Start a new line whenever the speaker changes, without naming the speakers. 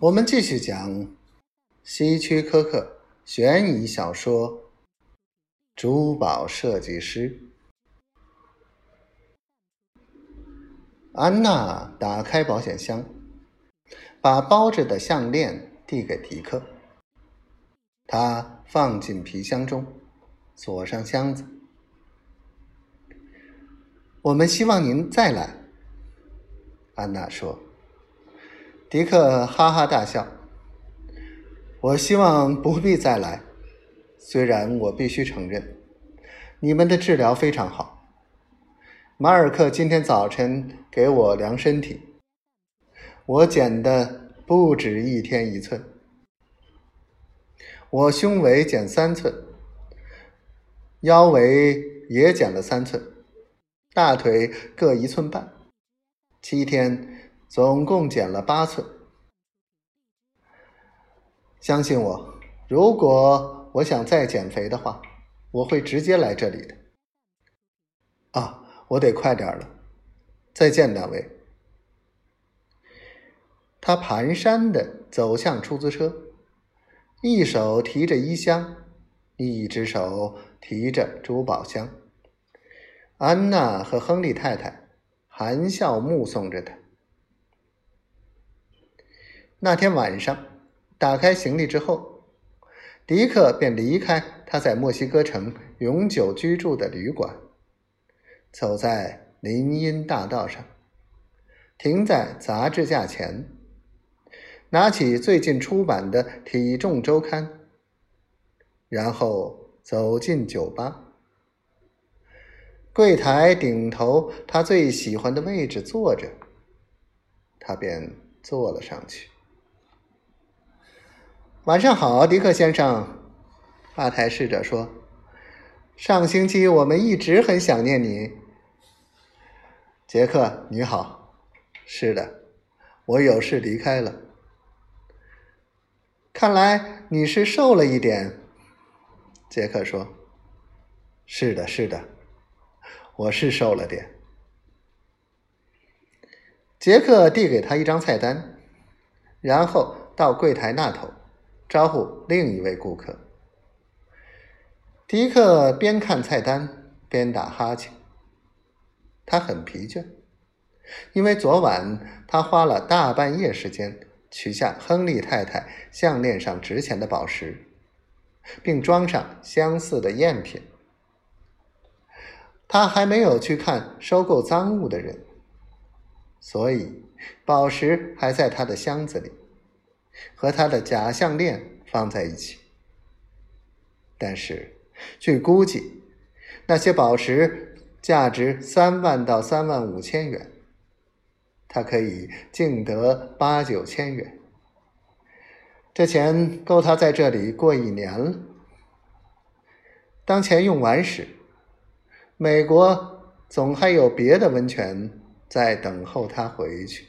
我们继续讲希区柯克悬疑小说《珠宝设计师》。安娜打开保险箱，把包着的项链递给迪克。他放进皮箱中，锁上箱子。我们希望您再来，安娜说。迪克哈哈大笑。我希望不必再来，虽然我必须承认，你们的治疗非常好。马尔克今天早晨给我量身体，我减的不止一天一寸。我胸围减三寸，腰围也减了三寸，大腿各一寸半，七天。总共减了八寸。相信我，如果我想再减肥的话，我会直接来这里的。啊，我得快点了。再见，两位。他蹒跚的走向出租车，一手提着衣箱，一只手提着珠宝箱。安娜和亨利太太含笑目送着他。那天晚上，打开行李之后，迪克便离开他在墨西哥城永久居住的旅馆，走在林荫大道上，停在杂志架前，拿起最近出版的《体重周刊》，然后走进酒吧，柜台顶头他最喜欢的位置坐着，他便坐了上去。晚上好，迪克先生。吧台侍者说：“上星期我们一直很想念你。”杰克，你好。是的，我有事离开了。看来你是瘦了一点。杰克说：“是的，是的，我是瘦了点。”杰克递给他一张菜单，然后到柜台那头。招呼另一位顾客。迪克边看菜单边打哈欠，他很疲倦，因为昨晚他花了大半夜时间取下亨利太太项链上值钱的宝石，并装上相似的赝品。他还没有去看收购赃物的人，所以宝石还在他的箱子里。和他的假项链放在一起，但是据估计，那些宝石价值三万到三万五千元，他可以净得八九千元。这钱够他在这里过一年了。当钱用完时，美国总还有别的温泉在等候他回去。